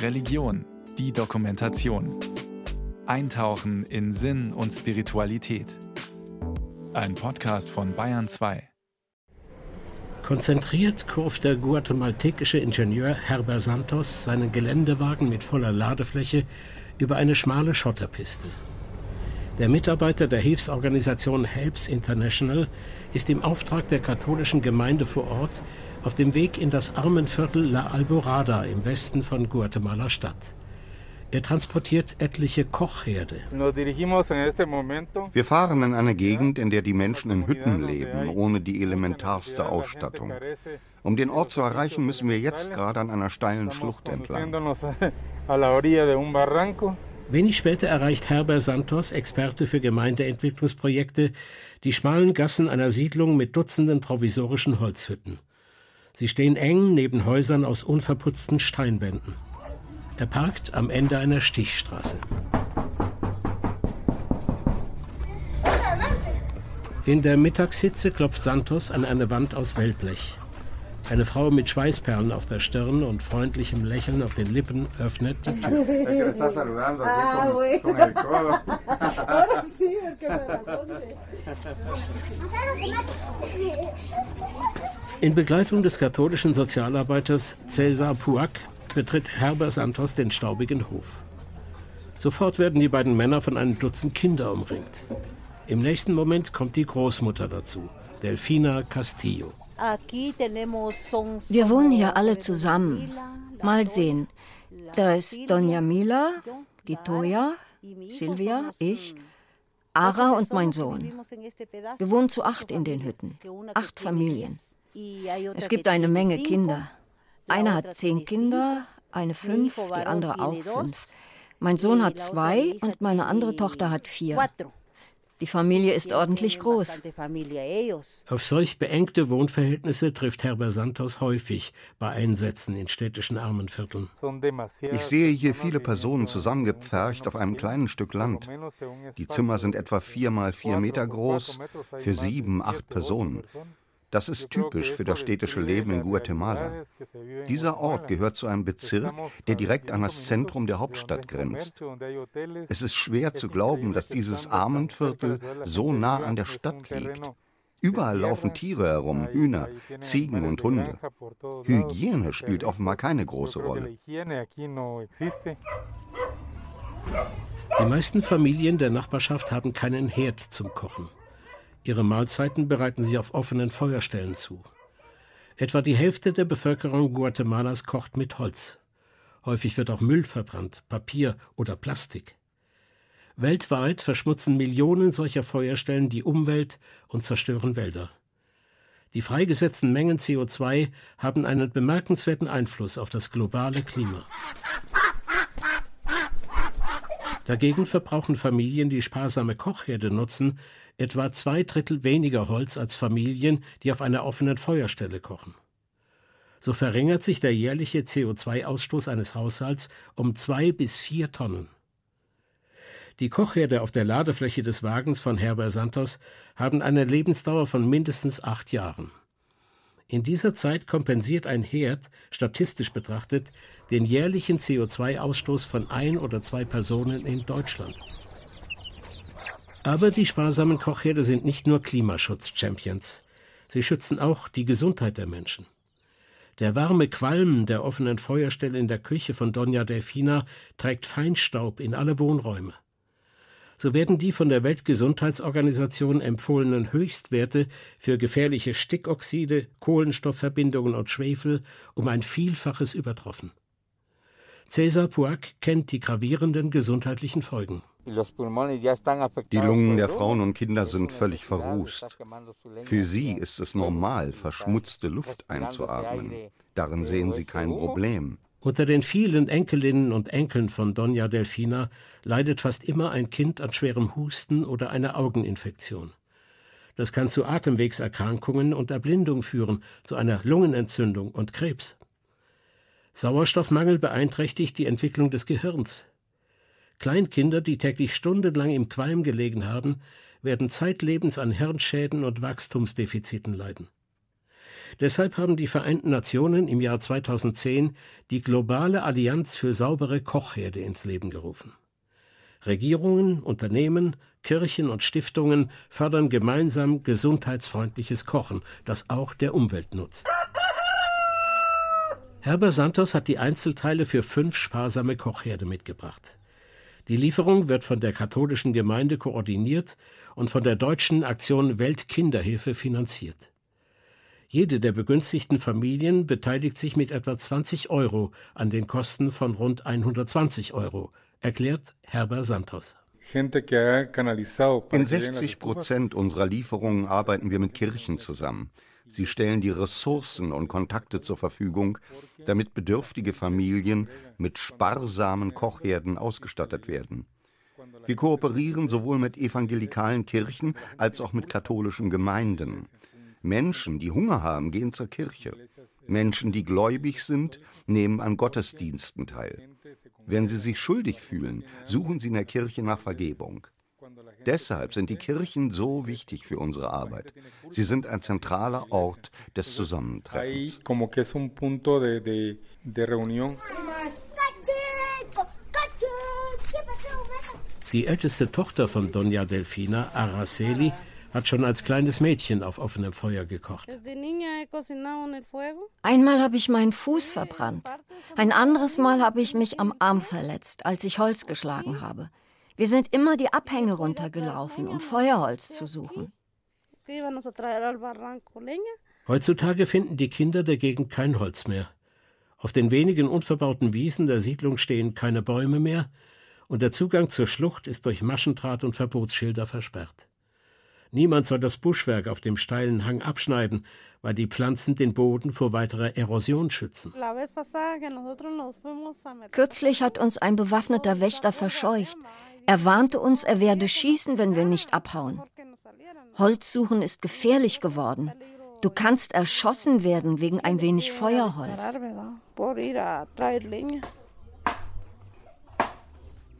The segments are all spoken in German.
Religion, die Dokumentation. Eintauchen in Sinn und Spiritualität. Ein Podcast von Bayern 2. Konzentriert kurft der guatemaltekische Ingenieur Herbert Santos seinen Geländewagen mit voller Ladefläche über eine schmale Schotterpiste. Der Mitarbeiter der Hilfsorganisation Helps International ist im Auftrag der katholischen Gemeinde vor Ort auf dem Weg in das Armenviertel La Alborada im Westen von Guatemala Stadt. Er transportiert etliche Kochherde. Wir fahren in eine Gegend, in der die Menschen in Hütten leben, ohne die elementarste Ausstattung. Um den Ort zu erreichen, müssen wir jetzt gerade an einer steilen Schlucht entlang. Wenig später erreicht Herbert Santos, Experte für Gemeindeentwicklungsprojekte, die schmalen Gassen einer Siedlung mit Dutzenden provisorischen Holzhütten. Sie stehen eng neben Häusern aus unverputzten Steinwänden. Er parkt am Ende einer Stichstraße. In der Mittagshitze klopft Santos an eine Wand aus Wellblech. Eine Frau mit Schweißperlen auf der Stirn und freundlichem Lächeln auf den Lippen öffnet die Tür. In Begleitung des katholischen Sozialarbeiters Cesar Puac betritt Herbert Santos den staubigen Hof. Sofort werden die beiden Männer von einem Dutzend Kinder umringt. Im nächsten Moment kommt die Großmutter dazu, Delfina Castillo. Wir wohnen hier alle zusammen. Mal sehen. Da ist Doña Mila, die Toya, Silvia, ich, Ara und mein Sohn. Wir wohnen zu acht in den Hütten. Acht Familien. Es gibt eine Menge Kinder. Eine hat zehn Kinder, eine fünf, die andere auch fünf. Mein Sohn hat zwei und meine andere Tochter hat vier. Die Familie ist ordentlich groß. Auf solch beengte Wohnverhältnisse trifft Herbert Santos häufig bei Einsätzen in städtischen Armenvierteln. Ich sehe hier viele Personen zusammengepfercht auf einem kleinen Stück Land. Die Zimmer sind etwa vier mal vier Meter groß, für sieben, acht Personen. Das ist typisch für das städtische Leben in Guatemala. Dieser Ort gehört zu einem Bezirk, der direkt an das Zentrum der Hauptstadt grenzt. Es ist schwer zu glauben, dass dieses Armenviertel so nah an der Stadt liegt. Überall laufen Tiere herum, Hühner, Ziegen und Hunde. Hygiene spielt offenbar keine große Rolle. Die meisten Familien der Nachbarschaft haben keinen Herd zum Kochen. Ihre Mahlzeiten bereiten sie auf offenen Feuerstellen zu. Etwa die Hälfte der Bevölkerung Guatemalas kocht mit Holz. Häufig wird auch Müll verbrannt, Papier oder Plastik. Weltweit verschmutzen Millionen solcher Feuerstellen die Umwelt und zerstören Wälder. Die freigesetzten Mengen CO2 haben einen bemerkenswerten Einfluss auf das globale Klima. Dagegen verbrauchen Familien, die sparsame Kochherde nutzen, etwa zwei Drittel weniger Holz als Familien, die auf einer offenen Feuerstelle kochen. So verringert sich der jährliche CO2-Ausstoß eines Haushalts um zwei bis vier Tonnen. Die Kochherde auf der Ladefläche des Wagens von Herbert Santos haben eine Lebensdauer von mindestens acht Jahren. In dieser Zeit kompensiert ein Herd, statistisch betrachtet, den jährlichen CO2-Ausstoß von ein oder zwei Personen in Deutschland. Aber die sparsamen Kochherde sind nicht nur Klimaschutz-Champions. Sie schützen auch die Gesundheit der Menschen. Der warme Qualm der offenen Feuerstelle in der Küche von Dona Delfina trägt Feinstaub in alle Wohnräume. So werden die von der Weltgesundheitsorganisation empfohlenen Höchstwerte für gefährliche Stickoxide, Kohlenstoffverbindungen und Schwefel um ein Vielfaches übertroffen. Cesar Puac kennt die gravierenden gesundheitlichen Folgen. Die Lungen der Frauen und Kinder sind völlig verrußt. Für sie ist es normal, verschmutzte Luft einzuatmen. Darin sehen sie kein Problem. Unter den vielen Enkelinnen und Enkeln von Dona Delfina leidet fast immer ein Kind an schwerem Husten oder einer Augeninfektion. Das kann zu Atemwegserkrankungen und Erblindung führen, zu einer Lungenentzündung und Krebs. Sauerstoffmangel beeinträchtigt die Entwicklung des Gehirns. Kleinkinder, die täglich stundenlang im Qualm gelegen haben, werden zeitlebens an Hirnschäden und Wachstumsdefiziten leiden. Deshalb haben die Vereinten Nationen im Jahr 2010 die Globale Allianz für saubere Kochherde ins Leben gerufen. Regierungen, Unternehmen, Kirchen und Stiftungen fördern gemeinsam gesundheitsfreundliches Kochen, das auch der Umwelt nutzt. Herbert Santos hat die Einzelteile für fünf sparsame Kochherde mitgebracht. Die Lieferung wird von der katholischen Gemeinde koordiniert und von der deutschen Aktion Weltkinderhilfe finanziert. Jede der begünstigten Familien beteiligt sich mit etwa 20 Euro an den Kosten von rund 120 Euro, erklärt Herbert Santos. In 60 Prozent unserer Lieferungen arbeiten wir mit Kirchen zusammen. Sie stellen die Ressourcen und Kontakte zur Verfügung, damit bedürftige Familien mit sparsamen Kochherden ausgestattet werden. Wir kooperieren sowohl mit evangelikalen Kirchen als auch mit katholischen Gemeinden. Menschen, die Hunger haben, gehen zur Kirche. Menschen, die gläubig sind, nehmen an Gottesdiensten teil. Wenn sie sich schuldig fühlen, suchen sie in der Kirche nach Vergebung. Deshalb sind die Kirchen so wichtig für unsere Arbeit. Sie sind ein zentraler Ort des Zusammentreffens. Die älteste Tochter von Doña Delfina, Araceli, hat schon als kleines Mädchen auf offenem Feuer gekocht. Einmal habe ich meinen Fuß verbrannt. Ein anderes Mal habe ich mich am Arm verletzt, als ich Holz geschlagen habe. Wir sind immer die Abhänge runtergelaufen, um Feuerholz zu suchen. Heutzutage finden die Kinder der Gegend kein Holz mehr. Auf den wenigen unverbauten Wiesen der Siedlung stehen keine Bäume mehr, und der Zugang zur Schlucht ist durch Maschendraht und Verbotsschilder versperrt. Niemand soll das Buschwerk auf dem steilen Hang abschneiden, weil die Pflanzen den Boden vor weiterer Erosion schützen. Kürzlich hat uns ein bewaffneter Wächter verscheucht. Er warnte uns, er werde schießen, wenn wir nicht abhauen. Holz suchen ist gefährlich geworden. Du kannst erschossen werden wegen ein wenig Feuerholz.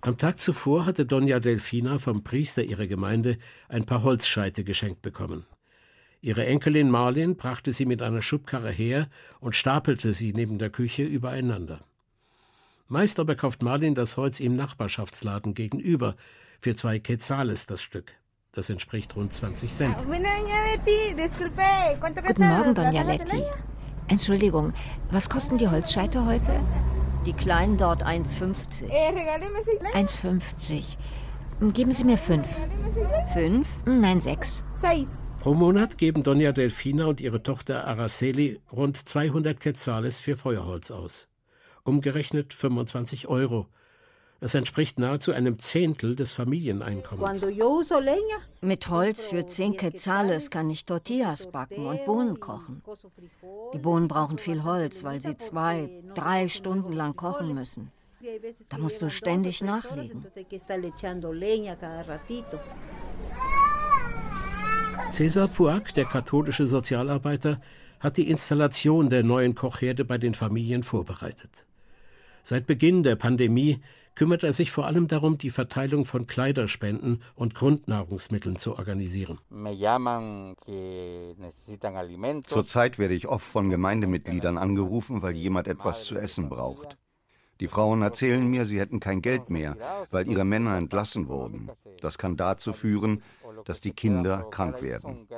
Am Tag zuvor hatte Dona Delfina vom Priester ihrer Gemeinde ein paar Holzscheite geschenkt bekommen. Ihre Enkelin Marlin brachte sie mit einer Schubkarre her und stapelte sie neben der Küche übereinander. Meist aber kauft Marlin das Holz im Nachbarschaftsladen gegenüber für zwei Quetzales das Stück. Das entspricht rund 20 Cent. Guten Morgen, Donja Letti. Entschuldigung, was kosten die Holzscheite heute? Die kleinen dort 1,50. 1,50. Geben Sie mir fünf. Fünf? Nein, sechs. Pro Monat geben Donja Delfina und ihre Tochter Araceli rund 200 Quetzales für Feuerholz aus. Umgerechnet 25 Euro. Das entspricht nahezu einem Zehntel des Familieneinkommens. Mit Holz für 10 Quetzales kann ich Tortillas backen und Bohnen kochen. Die Bohnen brauchen viel Holz, weil sie zwei, drei Stunden lang kochen müssen. Da musst du ständig nachlegen. Cesar Puac, der katholische Sozialarbeiter, hat die Installation der neuen Kochherde bei den Familien vorbereitet. Seit Beginn der Pandemie kümmert er sich vor allem darum, die Verteilung von Kleiderspenden und Grundnahrungsmitteln zu organisieren. Zurzeit werde ich oft von Gemeindemitgliedern angerufen, weil jemand etwas zu essen braucht. Die Frauen erzählen mir, sie hätten kein Geld mehr, weil ihre Männer entlassen wurden. Das kann dazu führen, dass die Kinder krank werden.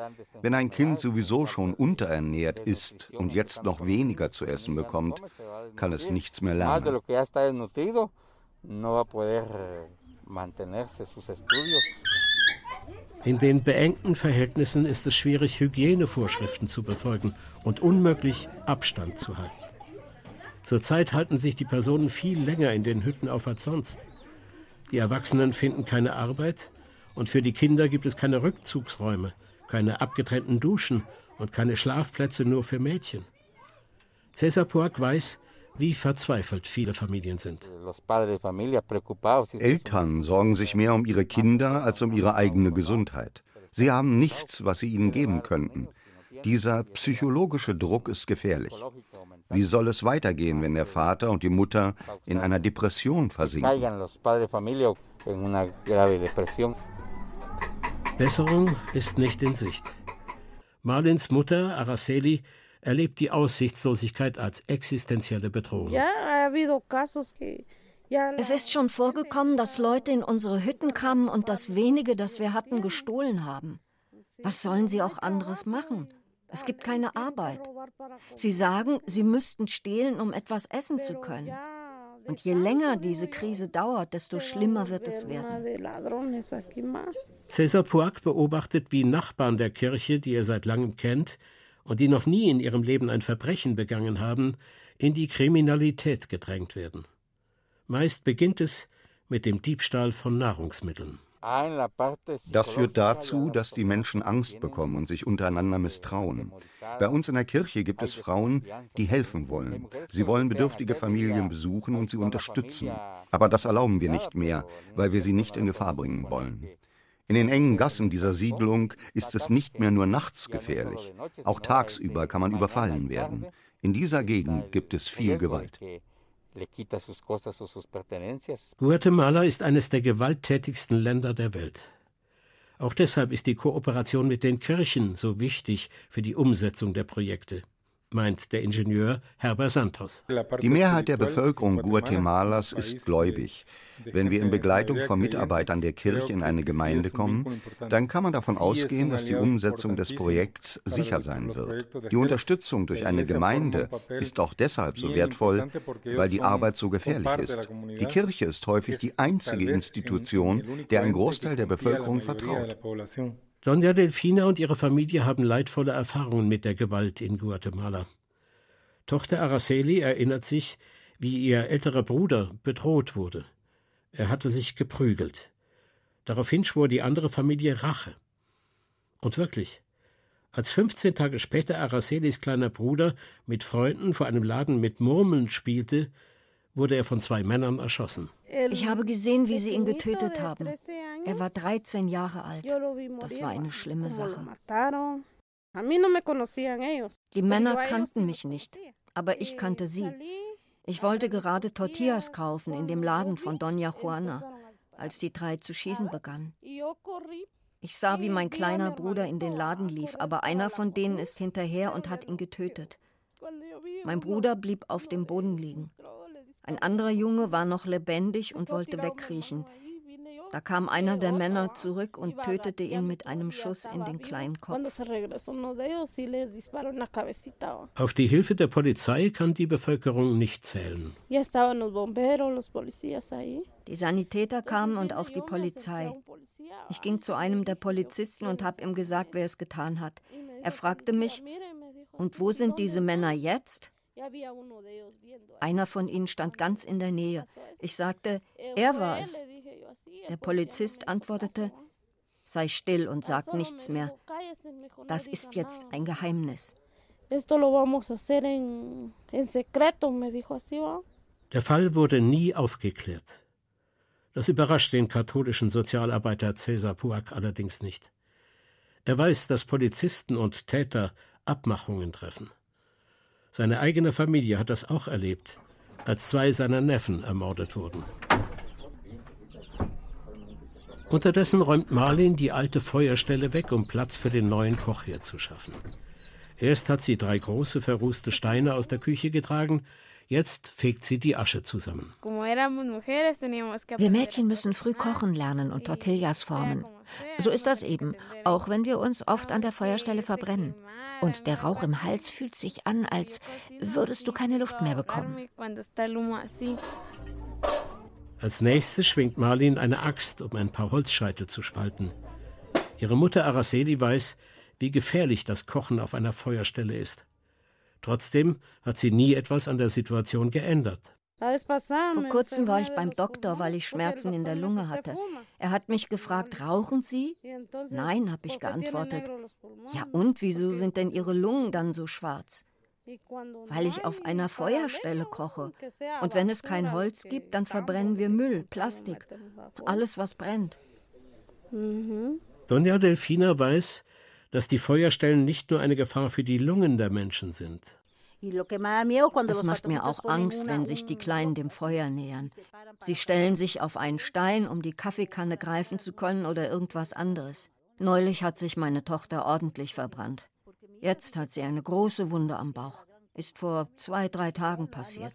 Wenn ein Kind sowieso schon unterernährt ist und jetzt noch weniger zu essen bekommt, kann es nichts mehr lernen. In den beengten Verhältnissen ist es schwierig, Hygienevorschriften zu befolgen und unmöglich, Abstand zu halten. Zurzeit halten sich die Personen viel länger in den Hütten auf als sonst. Die Erwachsenen finden keine Arbeit und für die Kinder gibt es keine Rückzugsräume, keine abgetrennten Duschen und keine Schlafplätze nur für Mädchen. Cesar Poac weiß, wie verzweifelt viele Familien sind. Eltern sorgen sich mehr um ihre Kinder als um ihre eigene Gesundheit. Sie haben nichts, was sie ihnen geben könnten. Dieser psychologische Druck ist gefährlich. Wie soll es weitergehen, wenn der Vater und die Mutter in einer Depression versinken? Besserung ist nicht in Sicht. Marlins Mutter, Araceli, erlebt die Aussichtslosigkeit als existenzielle Bedrohung. Es ist schon vorgekommen, dass Leute in unsere Hütten kamen und das wenige, das wir hatten, gestohlen haben. Was sollen sie auch anderes machen? Es gibt keine Arbeit. Sie sagen, sie müssten stehlen, um etwas essen zu können. Und je länger diese Krise dauert, desto schlimmer wird es werden. Cesar Puac beobachtet, wie Nachbarn der Kirche, die er seit langem kennt und die noch nie in ihrem Leben ein Verbrechen begangen haben, in die Kriminalität gedrängt werden. Meist beginnt es mit dem Diebstahl von Nahrungsmitteln. Das führt dazu, dass die Menschen Angst bekommen und sich untereinander misstrauen. Bei uns in der Kirche gibt es Frauen, die helfen wollen. Sie wollen bedürftige Familien besuchen und sie unterstützen. Aber das erlauben wir nicht mehr, weil wir sie nicht in Gefahr bringen wollen. In den engen Gassen dieser Siedlung ist es nicht mehr nur nachts gefährlich. Auch tagsüber kann man überfallen werden. In dieser Gegend gibt es viel Gewalt. Guatemala ist eines der gewalttätigsten Länder der Welt. Auch deshalb ist die Kooperation mit den Kirchen so wichtig für die Umsetzung der Projekte meint der Ingenieur Herbert Santos. Die Mehrheit der Bevölkerung Guatemalas ist gläubig. Wenn wir in Begleitung von Mitarbeitern der Kirche in eine Gemeinde kommen, dann kann man davon ausgehen, dass die Umsetzung des Projekts sicher sein wird. Die Unterstützung durch eine Gemeinde ist auch deshalb so wertvoll, weil die Arbeit so gefährlich ist. Die Kirche ist häufig die einzige Institution, der ein Großteil der Bevölkerung vertraut. Sonja Delfina und ihre Familie haben leidvolle Erfahrungen mit der Gewalt in Guatemala. Tochter Araceli erinnert sich, wie ihr älterer Bruder bedroht wurde. Er hatte sich geprügelt. Daraufhin schwor die andere Familie Rache. Und wirklich, als 15 Tage später Aracelis kleiner Bruder mit Freunden vor einem Laden mit Murmeln spielte, wurde er von zwei Männern erschossen. Ich habe gesehen, wie sie ihn getötet haben. Er war 13 Jahre alt. Das war eine schlimme Sache. Die Männer kannten mich nicht, aber ich kannte sie. Ich wollte gerade Tortillas kaufen in dem Laden von Doña Juana, als die drei zu schießen begannen. Ich sah, wie mein kleiner Bruder in den Laden lief, aber einer von denen ist hinterher und hat ihn getötet. Mein Bruder blieb auf dem Boden liegen. Ein anderer Junge war noch lebendig und wollte wegkriechen. Da kam einer der Männer zurück und tötete ihn mit einem Schuss in den kleinen Kopf. Auf die Hilfe der Polizei kann die Bevölkerung nicht zählen. Die Sanitäter kamen und auch die Polizei. Ich ging zu einem der Polizisten und habe ihm gesagt, wer es getan hat. Er fragte mich, und wo sind diese Männer jetzt? Einer von ihnen stand ganz in der Nähe. Ich sagte, er war es. Der Polizist antwortete, sei still und sag nichts mehr. Das ist jetzt ein Geheimnis. Der Fall wurde nie aufgeklärt. Das überrascht den katholischen Sozialarbeiter Cesar Puac allerdings nicht. Er weiß, dass Polizisten und Täter Abmachungen treffen. Seine eigene Familie hat das auch erlebt, als zwei seiner Neffen ermordet wurden. Unterdessen räumt Marlin die alte Feuerstelle weg, um Platz für den neuen Kochherd zu schaffen. Erst hat sie drei große verrußte Steine aus der Küche getragen, jetzt fegt sie die Asche zusammen. Wir Mädchen müssen früh kochen lernen und Tortillas formen. So ist das eben, auch wenn wir uns oft an der Feuerstelle verbrennen. Und der Rauch im Hals fühlt sich an, als würdest du keine Luft mehr bekommen. Als nächstes schwingt Marlin eine Axt, um ein paar Holzscheitel zu spalten. Ihre Mutter Araceli weiß, wie gefährlich das Kochen auf einer Feuerstelle ist. Trotzdem hat sie nie etwas an der Situation geändert. Vor kurzem war ich beim Doktor, weil ich Schmerzen in der Lunge hatte. Er hat mich gefragt, rauchen Sie? Nein, habe ich geantwortet. Ja und, wieso sind denn Ihre Lungen dann so schwarz? Weil ich auf einer Feuerstelle koche. Und wenn es kein Holz gibt, dann verbrennen wir Müll, Plastik, alles, was brennt. Donja Delfina weiß, dass die Feuerstellen nicht nur eine Gefahr für die Lungen der Menschen sind. Es macht mir auch Angst, wenn sich die Kleinen dem Feuer nähern. Sie stellen sich auf einen Stein, um die Kaffeekanne greifen zu können oder irgendwas anderes. Neulich hat sich meine Tochter ordentlich verbrannt. Jetzt hat sie eine große Wunde am Bauch. Ist vor zwei, drei Tagen passiert.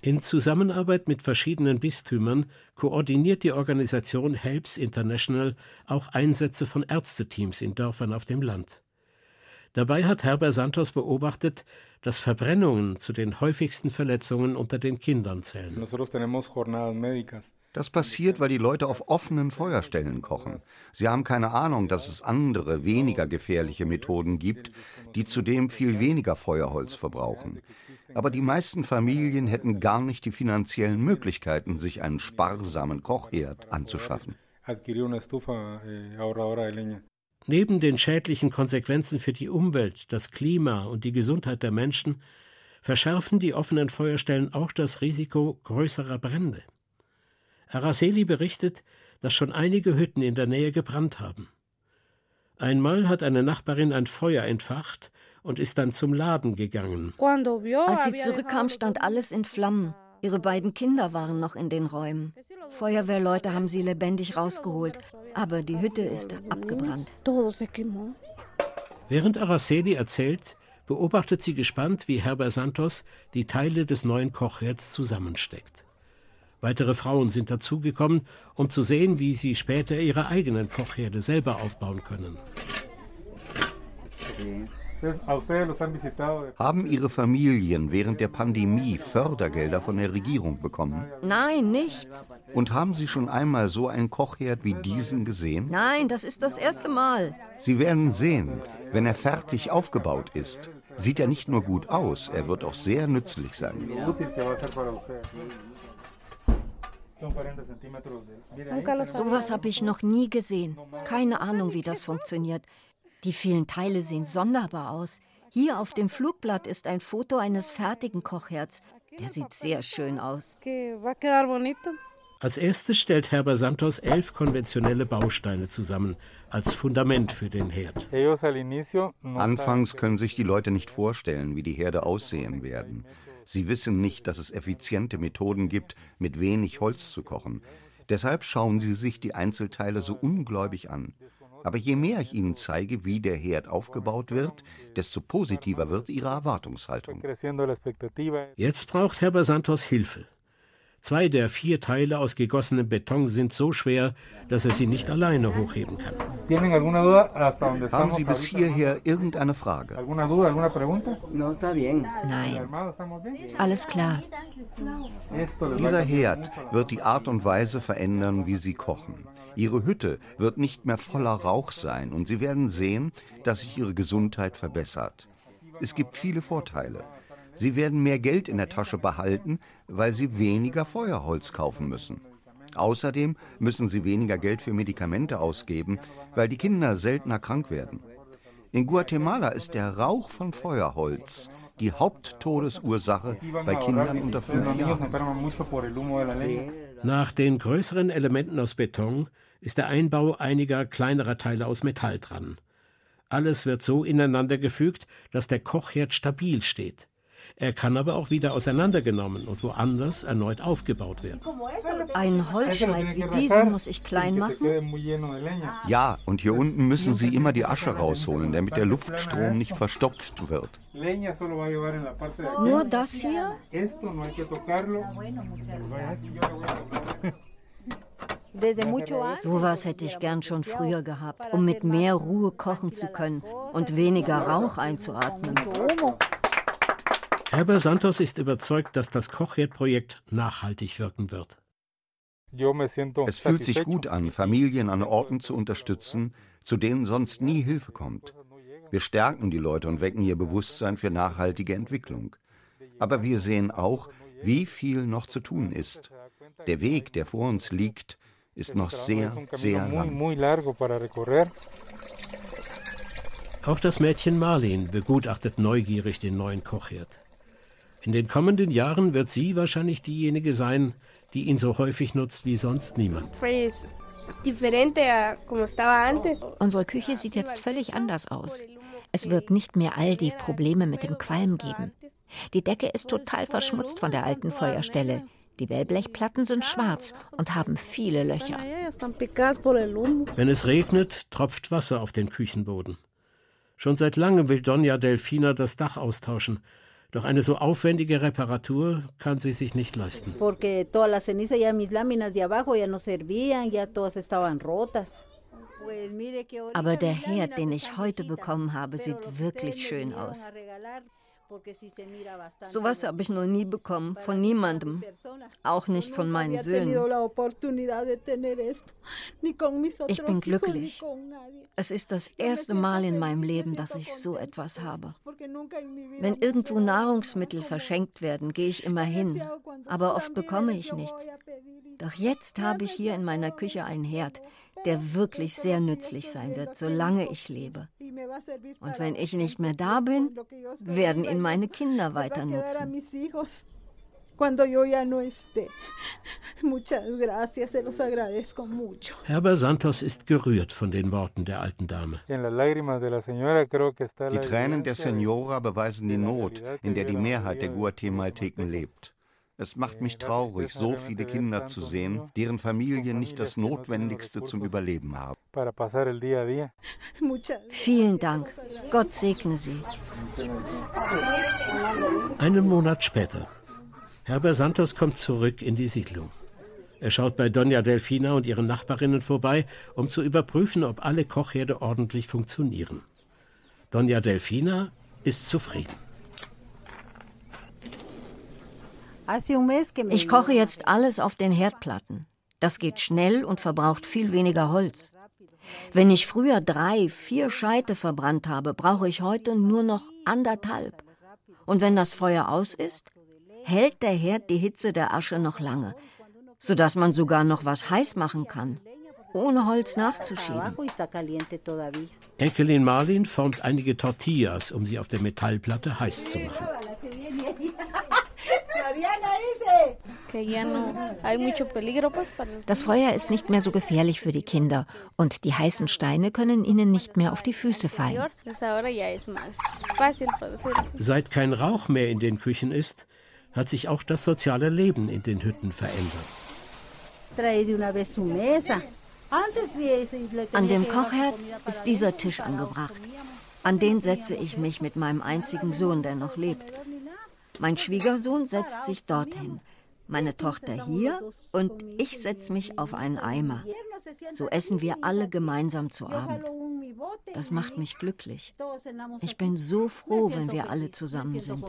In Zusammenarbeit mit verschiedenen Bistümern koordiniert die Organisation Helps International auch Einsätze von Ärzteteams in Dörfern auf dem Land. Dabei hat Herbert Santos beobachtet, dass Verbrennungen zu den häufigsten Verletzungen unter den Kindern zählen. Das passiert, weil die Leute auf offenen Feuerstellen kochen. Sie haben keine Ahnung, dass es andere, weniger gefährliche Methoden gibt, die zudem viel weniger Feuerholz verbrauchen. Aber die meisten Familien hätten gar nicht die finanziellen Möglichkeiten, sich einen sparsamen Kochherd anzuschaffen. Neben den schädlichen Konsequenzen für die Umwelt, das Klima und die Gesundheit der Menschen verschärfen die offenen Feuerstellen auch das Risiko größerer Brände. Araceli berichtet, dass schon einige Hütten in der Nähe gebrannt haben. Einmal hat eine Nachbarin ein Feuer entfacht und ist dann zum Laden gegangen. Als sie zurückkam, stand alles in Flammen. Ihre beiden Kinder waren noch in den Räumen. Feuerwehrleute haben sie lebendig rausgeholt, aber die Hütte ist abgebrannt. Während Araceli erzählt, beobachtet sie gespannt, wie Herbert Santos die Teile des neuen Kochherds zusammensteckt. Weitere Frauen sind dazugekommen, um zu sehen, wie sie später ihre eigenen Kochherde selber aufbauen können. Haben Ihre Familien während der Pandemie Fördergelder von der Regierung bekommen? Nein, nichts. Und haben Sie schon einmal so einen Kochherd wie diesen gesehen? Nein, das ist das erste Mal. Sie werden sehen, wenn er fertig aufgebaut ist, sieht er nicht nur gut aus, er wird auch sehr nützlich sein. Sowas habe ich noch nie gesehen. Keine Ahnung, wie das funktioniert. Die vielen Teile sehen sonderbar aus. Hier auf dem Flugblatt ist ein Foto eines fertigen Kochherds. Der sieht sehr schön aus. Als erstes stellt Herbert Santos elf konventionelle Bausteine zusammen, als Fundament für den Herd. Anfangs können sich die Leute nicht vorstellen, wie die Herde aussehen werden. Sie wissen nicht, dass es effiziente Methoden gibt, mit wenig Holz zu kochen. Deshalb schauen sie sich die Einzelteile so ungläubig an. Aber je mehr ich ihnen zeige, wie der Herd aufgebaut wird, desto positiver wird ihre Erwartungshaltung. Jetzt braucht Herbert Santos Hilfe. Zwei der vier Teile aus gegossenem Beton sind so schwer, dass er sie nicht alleine hochheben kann. Haben Sie bis hierher irgendeine Frage? Nein. Alles klar. Dieser Herd wird die Art und Weise verändern, wie Sie kochen. Ihre Hütte wird nicht mehr voller Rauch sein und Sie werden sehen, dass sich Ihre Gesundheit verbessert. Es gibt viele Vorteile. Sie werden mehr Geld in der Tasche behalten, weil sie weniger Feuerholz kaufen müssen. Außerdem müssen sie weniger Geld für Medikamente ausgeben, weil die Kinder seltener krank werden. In Guatemala ist der Rauch von Feuerholz die Haupttodesursache bei Kindern unter fünf Jahren. Nach den größeren Elementen aus Beton ist der Einbau einiger kleinerer Teile aus Metall dran. Alles wird so ineinander gefügt, dass der Kochherd stabil steht. Er kann aber auch wieder auseinandergenommen und woanders erneut aufgebaut werden. Ein Holzscheit wie diesen muss ich klein machen? Ja, und hier unten müssen Sie immer die Asche rausholen, damit der Luftstrom nicht verstopft wird. Nur das hier? Sowas hätte ich gern schon früher gehabt, um mit mehr Ruhe kochen zu können und weniger Rauch einzuatmen. Herbert Santos ist überzeugt, dass das Kochherdprojekt nachhaltig wirken wird. Es fühlt sich gut an, Familien an Orten zu unterstützen, zu denen sonst nie Hilfe kommt. Wir stärken die Leute und wecken ihr Bewusstsein für nachhaltige Entwicklung. Aber wir sehen auch, wie viel noch zu tun ist. Der Weg, der vor uns liegt, ist noch sehr, sehr lang. Auch das Mädchen Marlene begutachtet neugierig den neuen Kochherd. In den kommenden Jahren wird sie wahrscheinlich diejenige sein, die ihn so häufig nutzt wie sonst niemand. Unsere Küche sieht jetzt völlig anders aus. Es wird nicht mehr all die Probleme mit dem Qualm geben. Die Decke ist total verschmutzt von der alten Feuerstelle. Die Wellblechplatten sind schwarz und haben viele Löcher. Wenn es regnet, tropft Wasser auf den Küchenboden. Schon seit langem will Donja Delfina das Dach austauschen. Doch eine so aufwendige Reparatur kann sie sich nicht leisten. Aber der Herd, den ich heute bekommen habe, sieht wirklich schön aus. Sowas habe ich noch nie bekommen, von niemandem, auch nicht von meinen Söhnen. Ich bin glücklich. Es ist das erste Mal in meinem Leben, dass ich so etwas habe. Wenn irgendwo Nahrungsmittel verschenkt werden, gehe ich immer hin, aber oft bekomme ich nichts. Doch jetzt habe ich hier in meiner Küche einen Herd, der wirklich sehr nützlich sein wird, solange ich lebe. Und wenn ich nicht mehr da bin, werden ihn meine Kinder weiter nutzen. Herbert Santos ist gerührt von den Worten der alten Dame. Die Tränen der Senora beweisen die Not, in der die Mehrheit der Guatemalteken lebt. Es macht mich traurig, so viele Kinder zu sehen, deren Familien nicht das Notwendigste zum Überleben haben. Vielen Dank. Gott segne Sie. Einen Monat später. Herbert Santos kommt zurück in die Siedlung. Er schaut bei Donja Delfina und ihren Nachbarinnen vorbei, um zu überprüfen, ob alle Kochherde ordentlich funktionieren. Donja Delfina ist zufrieden. Ich koche jetzt alles auf den Herdplatten. Das geht schnell und verbraucht viel weniger Holz. Wenn ich früher drei, vier Scheite verbrannt habe, brauche ich heute nur noch anderthalb. Und wenn das Feuer aus ist, hält der Herd die Hitze der Asche noch lange, sodass man sogar noch was heiß machen kann, ohne Holz nachzuschieben. Enkelin Marlin formt einige Tortillas, um sie auf der Metallplatte heiß zu machen. Das Feuer ist nicht mehr so gefährlich für die Kinder und die heißen Steine können ihnen nicht mehr auf die Füße fallen. Seit kein Rauch mehr in den Küchen ist, hat sich auch das soziale Leben in den Hütten verändert. An dem Kochherd ist dieser Tisch angebracht. An den setze ich mich mit meinem einzigen Sohn, der noch lebt. Mein Schwiegersohn setzt sich dorthin, meine Tochter hier und ich setze mich auf einen Eimer. So essen wir alle gemeinsam zu Abend. Das macht mich glücklich. Ich bin so froh, wenn wir alle zusammen sind.